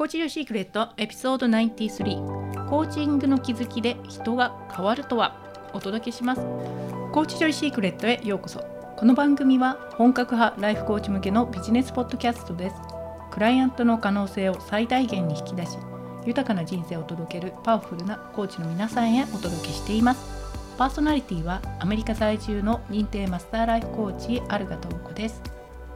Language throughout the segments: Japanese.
コーチジョイシークレットエピソード93コーチングの気づきで人が変わるとは？お届けします。コーチジョイシークレットへようこそ。この番組は本格派ライフコーチ向けのビジネスポッドキャストです。クライアントの可能性を最大限に引き出し豊かな人生を届けるパワフルなコーチの皆さんへお届けしています。パーソナリティはアメリカ在住の認定マスターライフコーチアルガトウコです。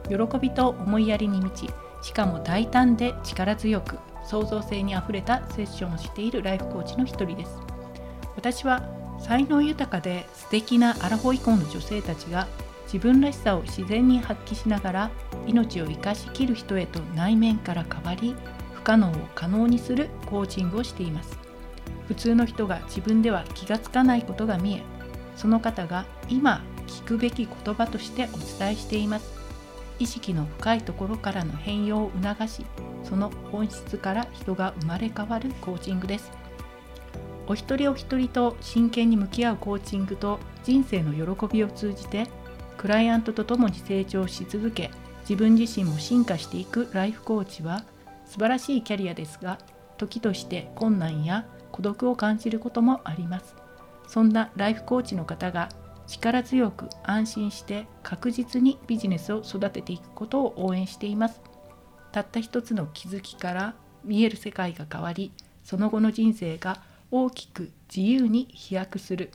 喜びと思いやりに満ちしかも大胆で力強く創造性にあふれたセッションをしているライフコーチの一人です。私は才能豊かで素敵なアラフォー以降の女性たちが自分らしさを自然に発揮しながら命を生かしきる人へと内面から変わり不可能を可能にするコーチングをしています。普通の人が自分では気がつかないことが見えその方が今聞くべき言葉としてお伝えしています。意識の深いところからの変容を促しその本質から人が生まれ変わるコーチングです。お一人お一人と真剣に向き合うコーチングと人生の喜びを通じてクライアントと共に成長し続け自分自身も進化していくライフコーチは素晴らしいキャリアですが時として困難や孤独を感じることもあります。そんなライフコーチの方が力強く安心して確実にビジネスを育てていくことを応援しています。たった一つの気づきから見える世界が変わりその後の人生が大きく自由に飛躍する。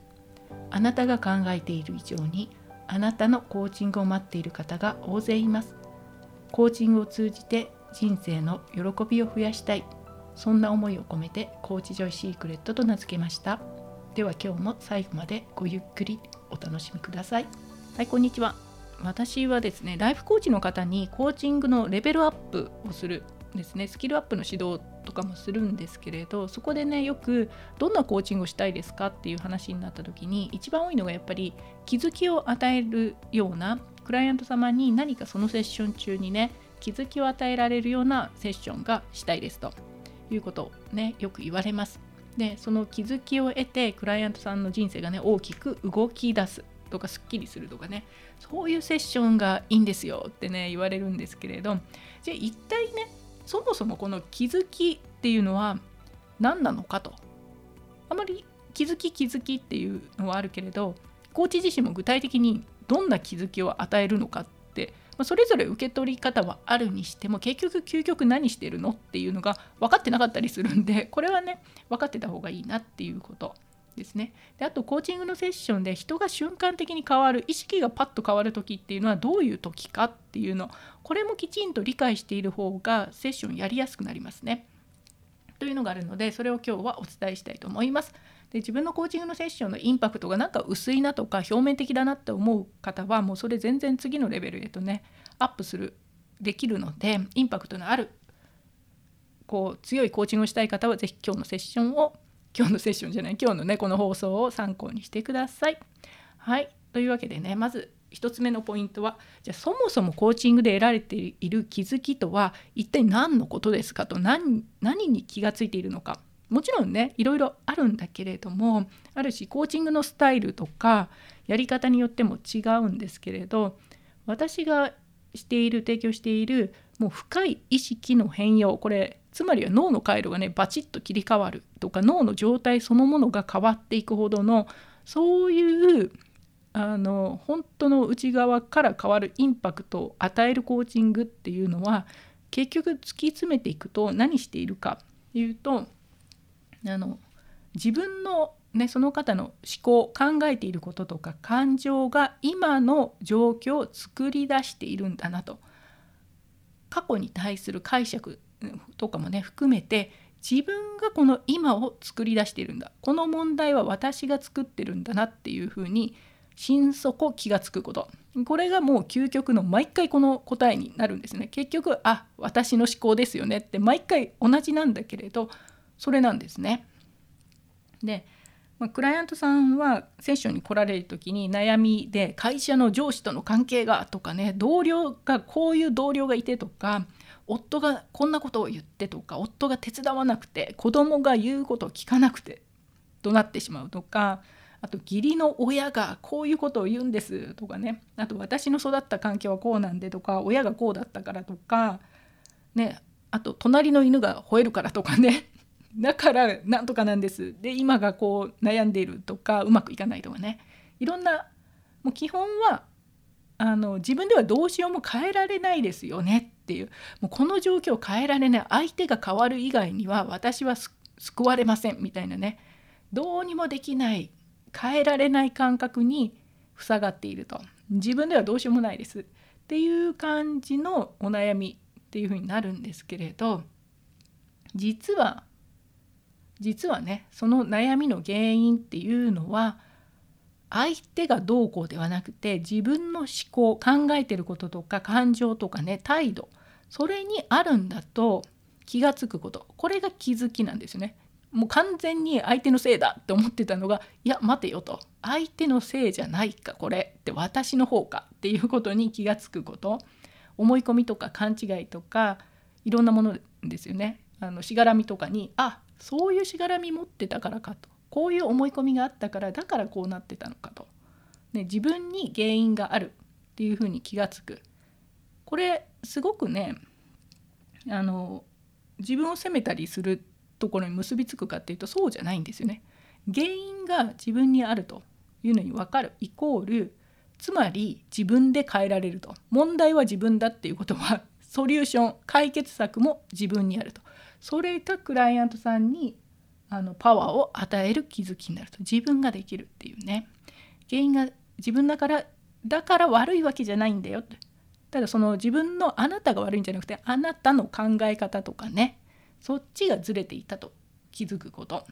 あなたが考えている以上にあなたのコーチングを待っている方が大勢います。コーチングを通じて人生の喜びを増やしたい。そんな思いを込めてコーチジョイシークレットと名付けました。では今日も最後までごゆっくり。お楽しみください。はい、こんにちは。私はですね、ライフコーチの方にコーチングのレベルアップをするですね、スキルアップの指導とかもするんですけれど、そこでね、よくどんなコーチングをしたいですかっていう話になった時に、一番多いのがやっぱり気づきを与えるようなクライアント様に何かそのセッション中にね、気づきを与えられるようなセッションがしたいですということをね、よく言われます。でその気づきを得てクライアントさんの人生がね大きく動き出すとかすっきりするとかねそういうセッションがいいんですよってね言われるんですけれどじゃあ一体ねそもそもこの気づきっていうのは何なのかと。あまり気づき気づきっていうのはあるけれどコーチ自身も具体的にどんな気づきを与えるのかってまそれぞれ受け取り方はあるにしても結局究極何してるのっていうのが分かってなかったりするんで これはね分かってた方がいいなっていうことですねであとコーチングのセッションで人が瞬間的に変わる意識がパッと変わる時っていうのはどういう時かっていうのこれもきちんと理解している方がセッションやりやすくなりますね。というのがあるのでそれを今日はお伝えしたいと思います。で自分のコーチングのセッションのインパクトがなんか薄いなとか表面的だなって思う方はもうそれ全然次のレベルへとねアップするできるのでインパクトのあるこう強いコーチングをしたい方は是非今日のセッションを今日のセッションじゃない今日のねこの放送を参考にしてください。はいというわけでねまず1つ目のポイントはじゃあそもそもコーチングで得られている気づきとは一体何のことですかと何何に気がついているのかもちろんねいろいろあるんだけれどもあるしコーチングのスタイルとかやり方によっても違うんですけれど私がしている提供しているもう深い意識の変容これつまりは脳の回路がねバチッと切り替わるとか脳の状態そのものが変わっていくほどのそういうあの本当の内側から変わるインパクトを与えるコーチングっていうのは結局突き詰めていくと何しているかっていうとあの自分の、ね、その方の思考考えていることとか感情が今の状況を作り出しているんだなと。過去に対する解釈とかもね含めて自分がこの今を作り出しているんだ。この問題は私が作ってるんだなっていうふうに心底気が付くこと。これがもう究極の毎回この答えになるんですね。結局あ私の思考ですよねって毎回同じなんだけれどそれなんですね。で、まあ、クライアントさんはセッションに来られる時に悩みで会社の上司との関係がとかね同僚がこういう同僚がいてとか夫がこんなことを言ってとか夫が手伝わなくて子供が言うことを聞かなくてとなってしまうとかあと義理の親がこういうことを言うんですとかねあと私の育った環境はこうなんでとか親がこうだったからとかねあと隣の犬が吠えるからとかねだからなんとかなんです。で今がこう悩んでいるとかうまくいかないとかね。いろんなもう基本はあの自分ではどうしようも変えられないですよねっていう。もうこの状況を変えられない。相手が変わる以外には私は救われませんみたいなね。どうにもできない。変えられない感覚に塞がっていると。自分ではどうしようもないです。っていう感じのお悩みっていうふうになるんですけれど実は実はねその悩みの原因っていうのは相手がどうこうではなくて自分の思考考えてることとか感情とかね態度それにあるんだと気が付くこと。これが気づきなんですね。もう完全に相手のせいだって思ってたのがいや待てよと。相手のせいじゃないかこれって私の方かっていうことに気が付くこと。思い込みとか勘違いとかいろんなものですよね。あのしがらみとかにあそういうしがらみ持ってたからかと。こういう思い込みがあったからだからこうなってたのかと、ね、自分に原因がある。っていうふうに気が付く。これすごくねあの自分を責めたりするところに結びつくかっていうとそうじゃないんですよね。原因が自分にあると。いうのに分かる。イコールつまり自分で変えられると。問題は自分だっていうことはソリューション解決策も自分にあると。それがクライアントさんにあのパワーを与える気づきになると自分ができるっていうね。原因が自分だからだから悪いわけじゃないんだよって。ただその自分のあなたが悪いんじゃなくてあなたの考え方とかね。そっちがずれていたと気づくこと。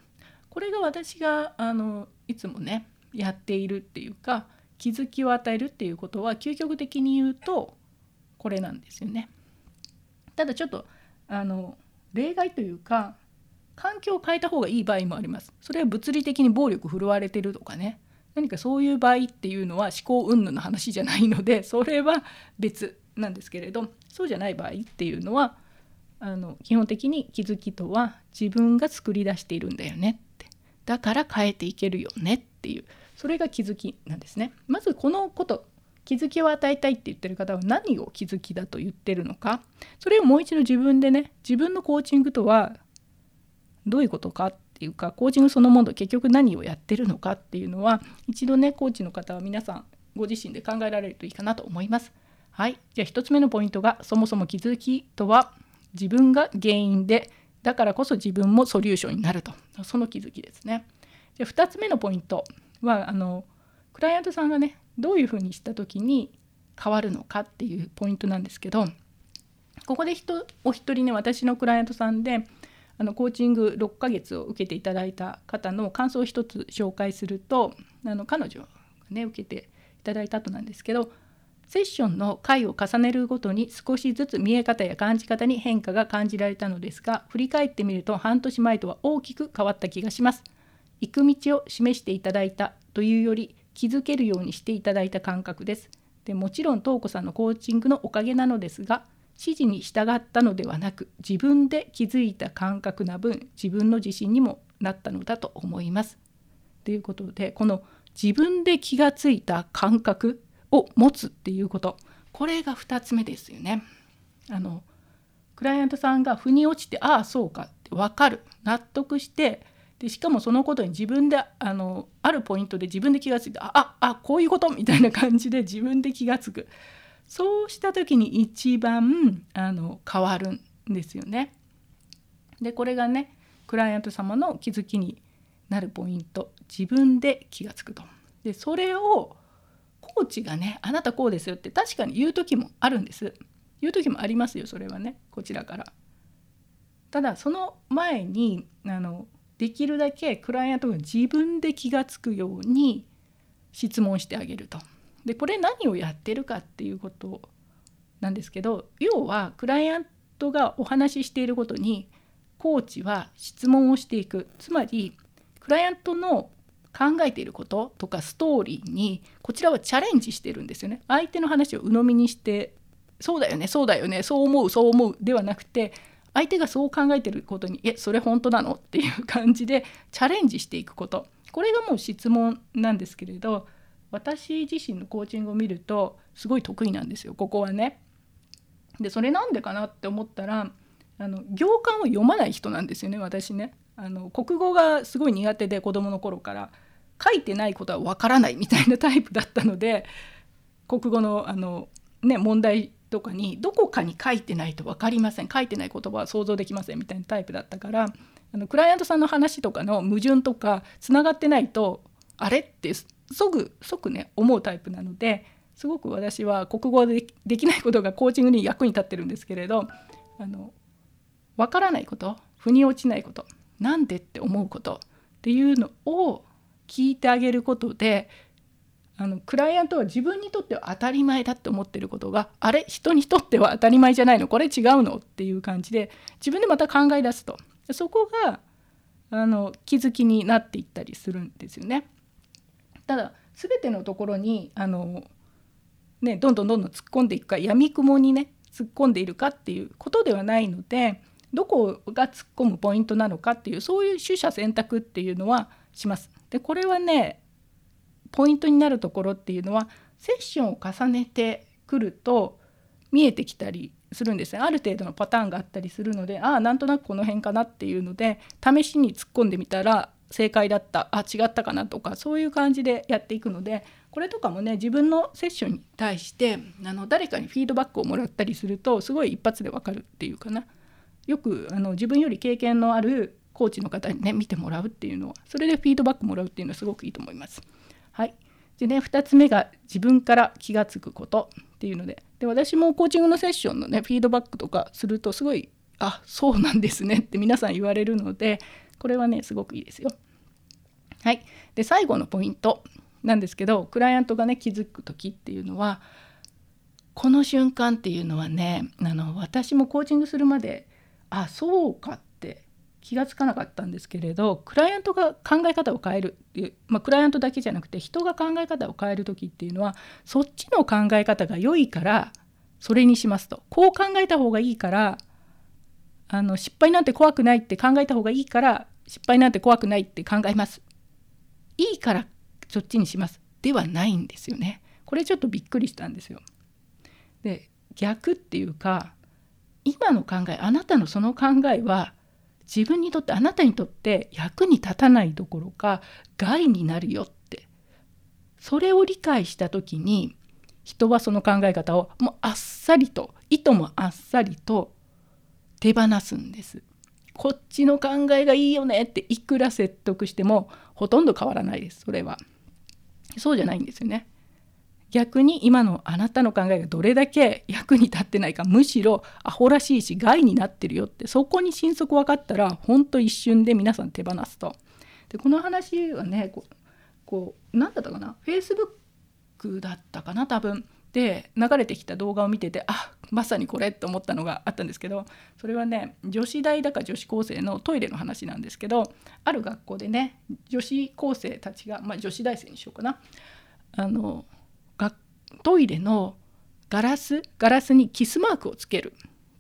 これが私があのいつもねやっているっていうか気づきを与えるっていうことは究極的に言うとこれなんですよね。ただちょっとあの例外というか環境を変えた方がいい場合もあります。それは物理的に暴力振るわれてるとかね何かそういう場合っていうのは思考云々の話じゃないので それは別なんですけれどそうじゃない場合っていうのはあの基本的に気づきとは自分が作り出しているんだよねってだから変えていけるよねっていうそれが気づきなんですね。まずこのこと気づきを与えたいって言ってる方は何を気づきだと言ってるのか？それをもう一度自分でね自分のコーチングとはどういうことかっていうかコーチングそのもの結局何をやってるのかっていうのは一度ねコーチの方は皆さんご自身で考えられるといいかなと思います。はい、じゃあ1つ目のポイントがそもそも気づきとは自分が原因でだからこそ自分もソリューションになるとその気づきですね。で2つ目のポイントはあのクライアントさんがねどういうふうにした時に変わるのかっていうポイントなんですけどここで人お一人ね私のクライアントさんであのコーチング6ヶ月を受けていただいた方の感想を一つ紹介するとあの彼女がね受けていただいた後なんですけどセッションの回を重ねるごとに少しずつ見え方や感じ方に変化が感じられたのですが振り返ってみると半年前とは大きく変わった気がします。行く道を示していただいたというより気づけるようにしていただいた感覚ですでもちろん東子さんのコーチングのおかげなのですが指示に従ったのではなく自分で気づいた感覚な分自分の自信にもなったのだと思いますということでこの自分で気がついた感覚を持つっていうことこれが2つ目ですよね。あのクライアントさんが腑に落ちてああそうかって分かる納得してでしかもそのことに自分であのあるポイントで自分で気が付いてああこういうことみたいな感じで 自分で気が付くそうした時に一番あの変わるんですよね。でこれがねクライアント様の気づきになるポイント自分で気が付くと。でそれをコーチがねあなたこうですよって確かに言う時もあるんです言う時もありますよそれはねこちらからただその前にあのできるだけクライアントが自分で気が付くように質問してあげるとでこれ何をやってるかっていうことなんですけど要はクライアントがお話ししていることにコーチは質問をしていくつまりクライアントの考えていることとかストーリーにこちらはチャレンジしてるんですよね。相手の話を鵜呑みにしてそうだよねそうだよねそう思うそう思うではなくて相手がそう考えてることに「えそれ本当なの?」っていう感じで チャレンジしていくことこれがもう質問なんですけれど私自身のコーチングを見るとすごい得意なんですよここはね。でそれなんでかなって思ったらあの行間を読まない人なんですよね私ねあの国語がすごい苦手で子供の頃から書いてないことはわからないみたいなタイプだったので国語のあの、ね、問題とかにどこかに書いてないと分かりません。書いてない言葉は想像できませんみたいなタイプだったからあのクライアントさんの話とかの矛盾とかつながってないとあれって即即ね思うタイプなのですごく私は国語でできないことがコーチングに役に立ってるんですけれどあの分からないこと腑に落ちないことなんでって思うことっていうのを聞いてあげることであのクライアントは自分にとっては当たり前だって思ってることがあれ？人にとっては当たり前じゃないの？これ違うの？っていう感じで自分でまた考え出すとそこがあの気づきになっていったりするんですよね。ただ全てのところにあの、ね、どんどんどんどん突っ込んでいくかやみくもにね突っ込んでいるかっていうことではないのでどこが突っ込むポイントなのかっていうそういう取捨選択っていうのはします。でこれはねポイントになるところっていうのはセッションを重ねてくると見えてきたりするんですねある程度のパターンがあったりするのでああなんとなくこの辺かなっていうので試しに突っ込んでみたら正解だったあ違ったかなとかそういう感じでやっていくのでこれとかもね自分のセッションに対してあの誰かにフィードバックをもらったりするとすごい一発でわかるっていうかなよくあの自分より経験のあるコーチの方にね見てもらうっていうのはそれでフィードバックもらうっていうのはすごくいいと思います。はい、でね2つ目が自分から気が付くことっていうので。で私もコーチングのセッションのねフィードバックとかするとすごいあそうなんですねって皆さん言われるのでこれはねすごくいいですよ。はい、で最後のポイントなんですけどクライアントがね気づく時っていうのはこの瞬間っていうのはねあの私もコーチングするまであそうかっ気が付かなかったんですけれどクライアントが考え方を変えるっていう、まあ、クライアントだけじゃなくて人が考え方を変える時っていうのはそっちの考え方が良いからそれにしますと。こう考えた方がいいからあの失敗なんて怖くないって考えた方がいいから失敗なんて怖くないって考えます。いいからそっちにします。ではないんですよね。これちょっとびっくりしたんですよ。で逆っていうか今の考えあなたのその考えは自分にとってあなたにとって役に立たないどころか害になるよってそれを理解した時に人はその考え方をもうあっさりといともあっさりと手放すんです。こっちの考えがいいよねっていくら説得してもほとんど変わらないですそれは。そうじゃないんですよね。逆に今のあなたの考えがどれだけ役に立ってないかむしろアホらしいし害になってるよってそこに心底分かったらほんと一瞬で皆さん手放すと。でこの話はねこうこう何だったかな？Facebook だったかな？多分。で流れてきた動画を見ててあまさにこれと思ったのがあったんですけどそれはね女子大だか女子高生のトイレの話なんですけどある学校でね女子高生たちが、まあ、女子大生にしようかな。あのトイレのガラスガラスにキスマークをつける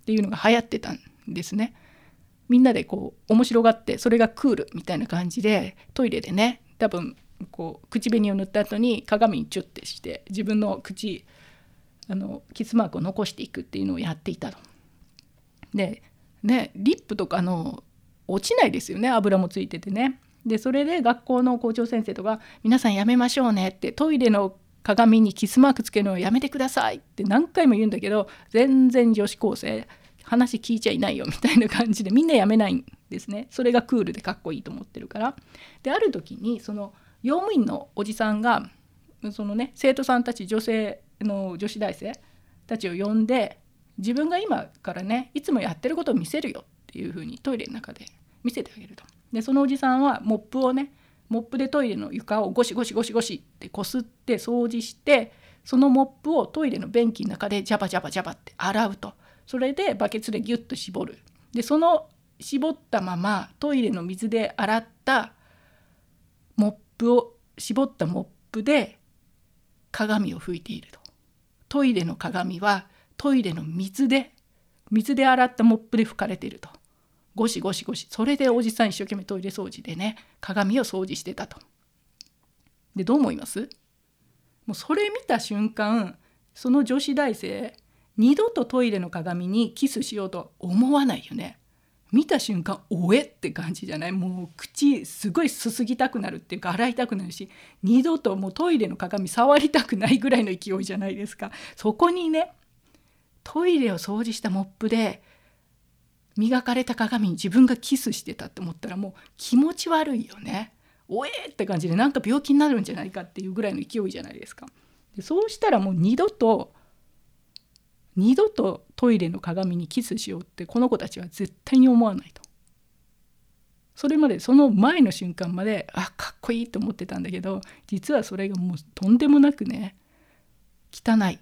っていうのが流行ってたんですね。みんなでこう面白がってそれがクールみたいな感じでトイレでね多分こう口紅を塗った後に鏡にチュッてして自分の口あのキスマークを残していくっていうのをやっていたと。でねリップとかの落ちないですよね油もついててね。でそれで学校の校長先生とか「皆さんやめましょうね」ってトイレの鏡にキスマークつけるのをやめてくださいって何回も言うんだけど全然女子高生話聞いちゃいないよみたいな感じでみんなやめないんですねそれがクールでかっこいいと思ってるからである時にその用務員のおじさんがそのね生徒さんたち女性の女子大生たちを呼んで自分が今からねいつもやってることを見せるよっていう風にトイレの中で見せてあげると。でそのおじさんはモップをねモップでトイレの床をゴシゴシゴシゴシってこすって掃除してそのモップをトイレの便器の中でジャバジャバジャバって洗うと。それでバケツでギュッと絞る。でその絞ったままトイレの水で洗ったモップを絞ったモップで鏡を拭いていると。トイレの鏡はトイレの水で水で洗ったモップで拭かれていると。ゴシゴシゴシそれでおじさん一生懸命トイレ掃除でね鏡を掃除してたと。でどう思います？もうそれ見た瞬間その女子大生二度とトイレの鏡にキスしようとは思わないよね。見た瞬間「おえ!」って感じじゃない？もう口すごいすすぎたくなるっていうか洗いたくなるし二度ともうトイレの鏡触りたくないぐらいの勢いじゃないですかそこにねトイレを掃除したモップで磨かれた鏡に自分がキスしてたって思ったらもう気持ち悪いよね。おえーって感じでなんか病気になるんじゃないかっていうぐらいの勢いじゃないですか。でそうしたらもう二度と二度とトイレの鏡にキスしようってこの子たちは絶対に思わないと。それまでその前の瞬間まであかっこいいと思ってたんだけど実はそれがもうとんでもなくね汚い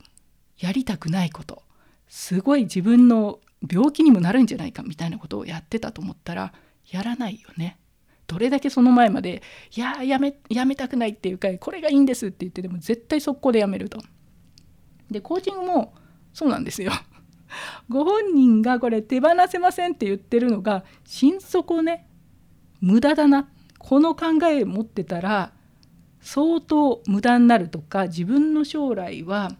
やりたくないことすごい自分の病気にもなるんじゃないかみたいなことをやってたと思ったらやらないよね。どれだけその前まで「いややめやめたくない」っていうか「これがいいんです」って言ってでも絶対速攻でやめると。でコーチングもそうなんですよ。ご本人がこれ手放せませんって言ってるのが心底ね無駄だなこの考え持ってたら相当無駄になるとか自分の将来は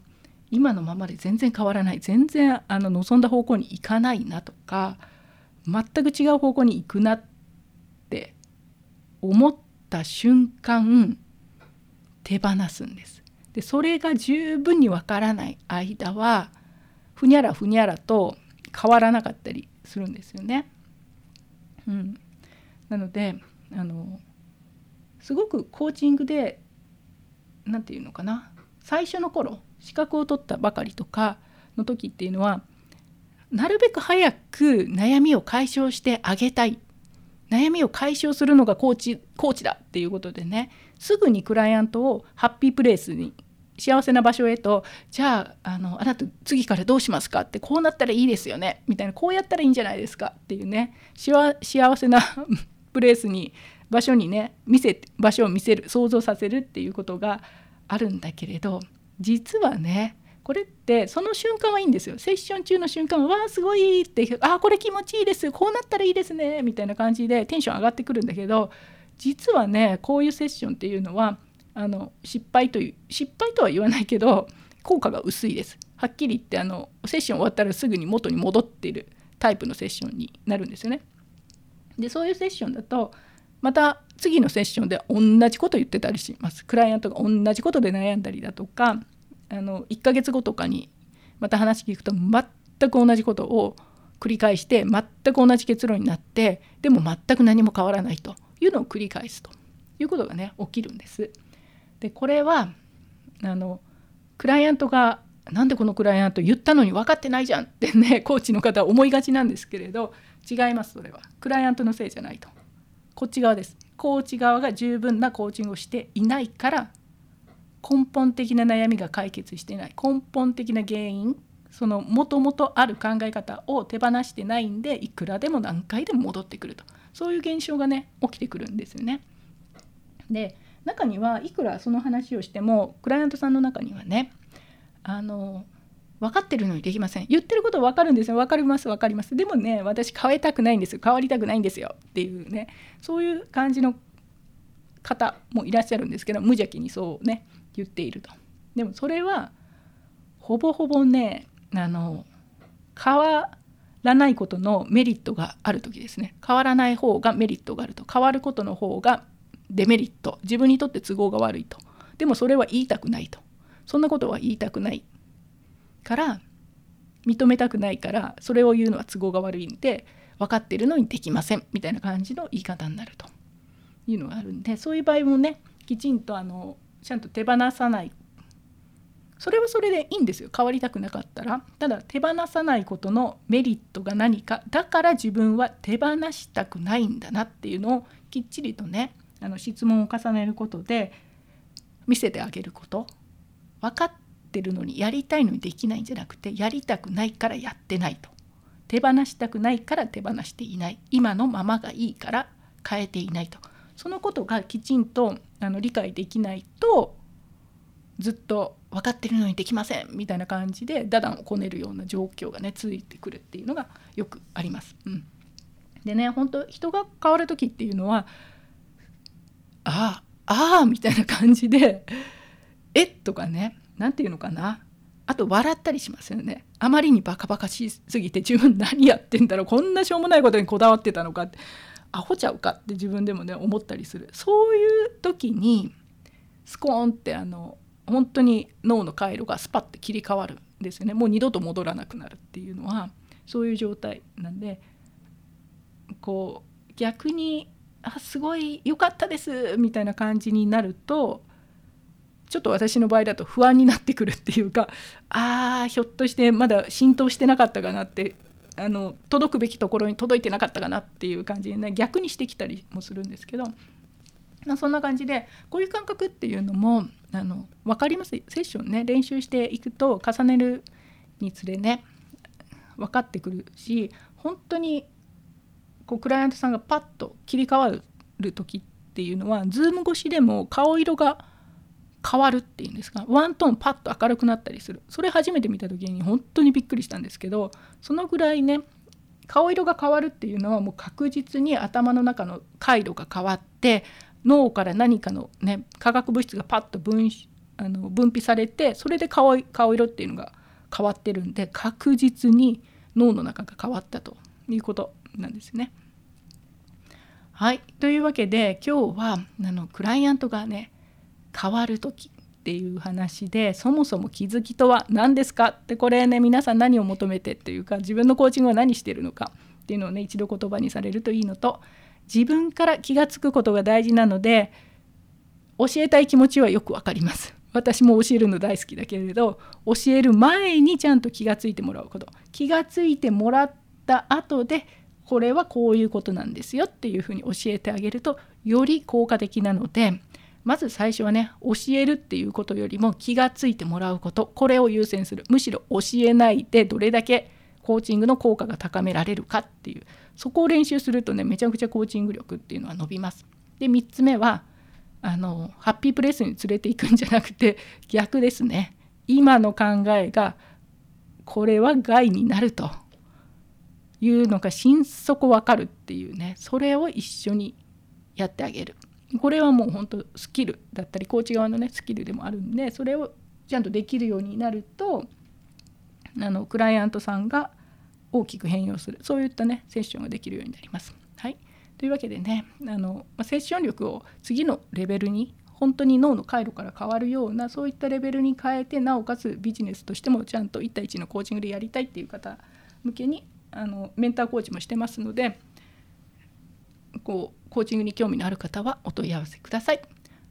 今のままで全然変わらない全然あの望んだ方向に行かないなとか全く違う方向に行くなって思った瞬間手放すんです。でそれが十分にわからない間はふにゃらふにゃらと変わらなかったりするんですよね。うん、なのであのすごくコーチングで何て言うのかな最初の頃資格を取ったばかりとかの時っていうのはなるべく早く悩みを解消してあげたい。悩みを解消するのがコーチコーチだっていうことでね。すぐにクライアントをハッピープレイスに幸せな場所へとじゃああのあなた次からどうしますかってこうなったらいいですよね。みたいな。こうやったらいいんじゃないですかっていうね。幸せなプレイスに場所にね見せ場所を見せる想像させるっていうことがあるんだけれど実はねこれってその瞬間はいいんですよセッション中の瞬間は「わあすごい!」って「あこれ気持ちいいですこうなったらいいですね」みたいな感じでテンション上がってくるんだけど実はねこういうセッションっていうのはあの失敗という失敗とは言わないけど効果が薄いです。はっきり言ってあのセッション終わったらすぐに元に戻っているタイプのセッションになるんですよね。でそういうセッションだとまた次のセッションで同じこと言ってたりします。クライアントが同じことで悩んだりだとかあの1ヶ月後とかにまた話聞くと全く同じことを繰り返して全く同じ結論になってでも全く何も変わらないというのを繰り返すということがね起きるんです。でこれはあのクライアントがなんでこのクライアント言ったのに分かってないじゃんってねコーチの方は思いがちなんですけれど違いますそれはクライアントのせいじゃないとこっち側です。コーチ側が十分なコーチングをしていないから根本的な悩みが解決していない。根本的な原因そのもともとある考え方を手放してないんでいくらでも何回でも戻ってくると。そういう現象がね起きてくるんですよね。で中にはいくらその話をしてもクライアントさんの中にはねあの分かってるのにできません。言ってること分かるんですよ。分かります分かります。でもね私変えたくないんです変わりたくないんですよ。っていうね。そういう感じの方もいらっしゃるんですけど無邪気にそうね言っていると。でもそれはほぼほぼねあの変わらないことのメリットがある時ですね。変わらない方がメリットがあると。変わることの方がデメリット。自分にとって都合が悪いと。でもそれは言いたくないと。そんなことは言いたくない。から認めたくないからそれを言うのは都合が悪いんで分かってるのにできませんみたいな感じの言い方になると。いうのがあるんでそういう場合もねきちんとあのちゃんと手放さない。それはそれでいいんですよ。変わりたくなかったら。ただ手放さないことのメリットが何かだから自分は手放したくないんだなっていうのをきっちりとねあの質問を重ねることで見せてあげること。分かってるのにやりたいのにできないんじゃなくてやりたくないからやってないと。手放したくないから手放していない。今のままがいいから変えていないと。そのことがきちんとあの理解できないとずっと分かってるのにできません。みたいな感じでダダンをこねるような状況がねついてくるっていうのがよくあります。うん、でね本当人が変わる時っていうのはああああみたいな感じでえっとかね何て言うのかな？あと笑ったりしますよね。あまりにバカバカしすぎて自分何やってんだろうこんなしょうもないことにこだわってたのかってアホちゃうかって自分でもね思ったりする。そういう時にスコーンってあの本当に脳の回路がスパッて切り替わるんですよね。もう二度と戻らなくなるっていうのはそういう状態なんでこう逆に「あすごい良かったです」みたいな感じになるとちょっと私の場合だと不安になってくるっていうかあーひょっとしてまだ浸透してなかったかなってあの届くべきところに届いてなかったかなっていう感じでね逆にしてきたりもするんですけど、まあ、そんな感じでこういう感覚っていうのもあの分かります？セッションね練習していくと重ねるにつれね分かってくるし本当にこうクライアントさんがパッと切り替わる時っていうのはズーム越しでも顔色が変わるっていうんですか？ワントーンパッと明るくなったりする。それ初めて見た時に本当にびっくりしたんですけどそのぐらいね顔色が変わるっていうのはもう確実に頭の中の回路が変わって脳から何かのね化学物質がパッと分あの分泌されてそれで顔顔色っていうのが変わってるんで確実に脳の中が変わったということなんですね。はい。というわけで今日はあのクライアントがね変わる時っていう話でそもそも気づきとは何ですかってこれね皆さん何を求めてっていうか自分のコーチングは何してるのかっていうのをね一度言葉にされるといいのと自分から気が付くことが大事なので教えたい気持ちはよくわかります。私も教えるの大好きだけれど教える前にちゃんと気が付いてもらうこと気が付いてもらった後でこれはこういうことなんですよっていうふうに教えてあげるとより効果的なのでまず最初はね教えるっていうことよりも気がついてもらうこと。これを優先する。むしろ教えないでどれだけコーチングの効果が高められるかっていう。そこを練習するとねめちゃくちゃコーチング力っていうのは伸びます。で3つ目はあのハッピープレスに連れていくんじゃなくて逆ですね。今の考えがこれは害になると。いうのが心底わかるっていうね。それを一緒にやってあげる。これはもう本当スキルだったりコーチ側のねスキルでもあるんでそれをちゃんとできるようになるとあのクライアントさんが大きく変容するそういったねセッションができるようになります。はい、というわけでねあの、まセッション力を次のレベルに本当に脳の回路から変わるようなそういったレベルに変えてなおかつビジネスとしてもちゃんと1対1のコーチングでやりたいっていう方向けにあのメンターコーチもしてますのでこうコーチングに興味のある方はお問い合わせください。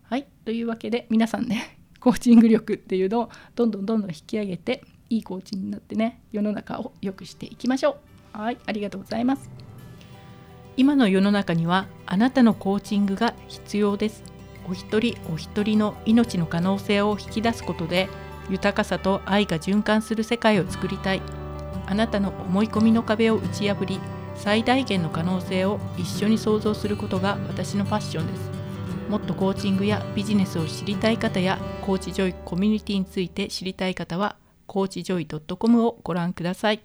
はいというわけで皆さんね コーチング力っていうのをどんどんどんどん引き上げていいコーチになってね世の中を良くしていきましょう。はいありがとうございます。今の世の中にはあなたのコーチングが必要です。お一人お一人の命の可能性を引き出すことで豊かさと愛が循環する世界を作りたいあなたの思い込みの壁を打ち破り最大限の可能性を一緒に創造することが私のファッションですもっとコーチングやビジネスを知りたい方やコーチジョイコミュニティについて知りたい方はコーチジョイ .com をご覧ください。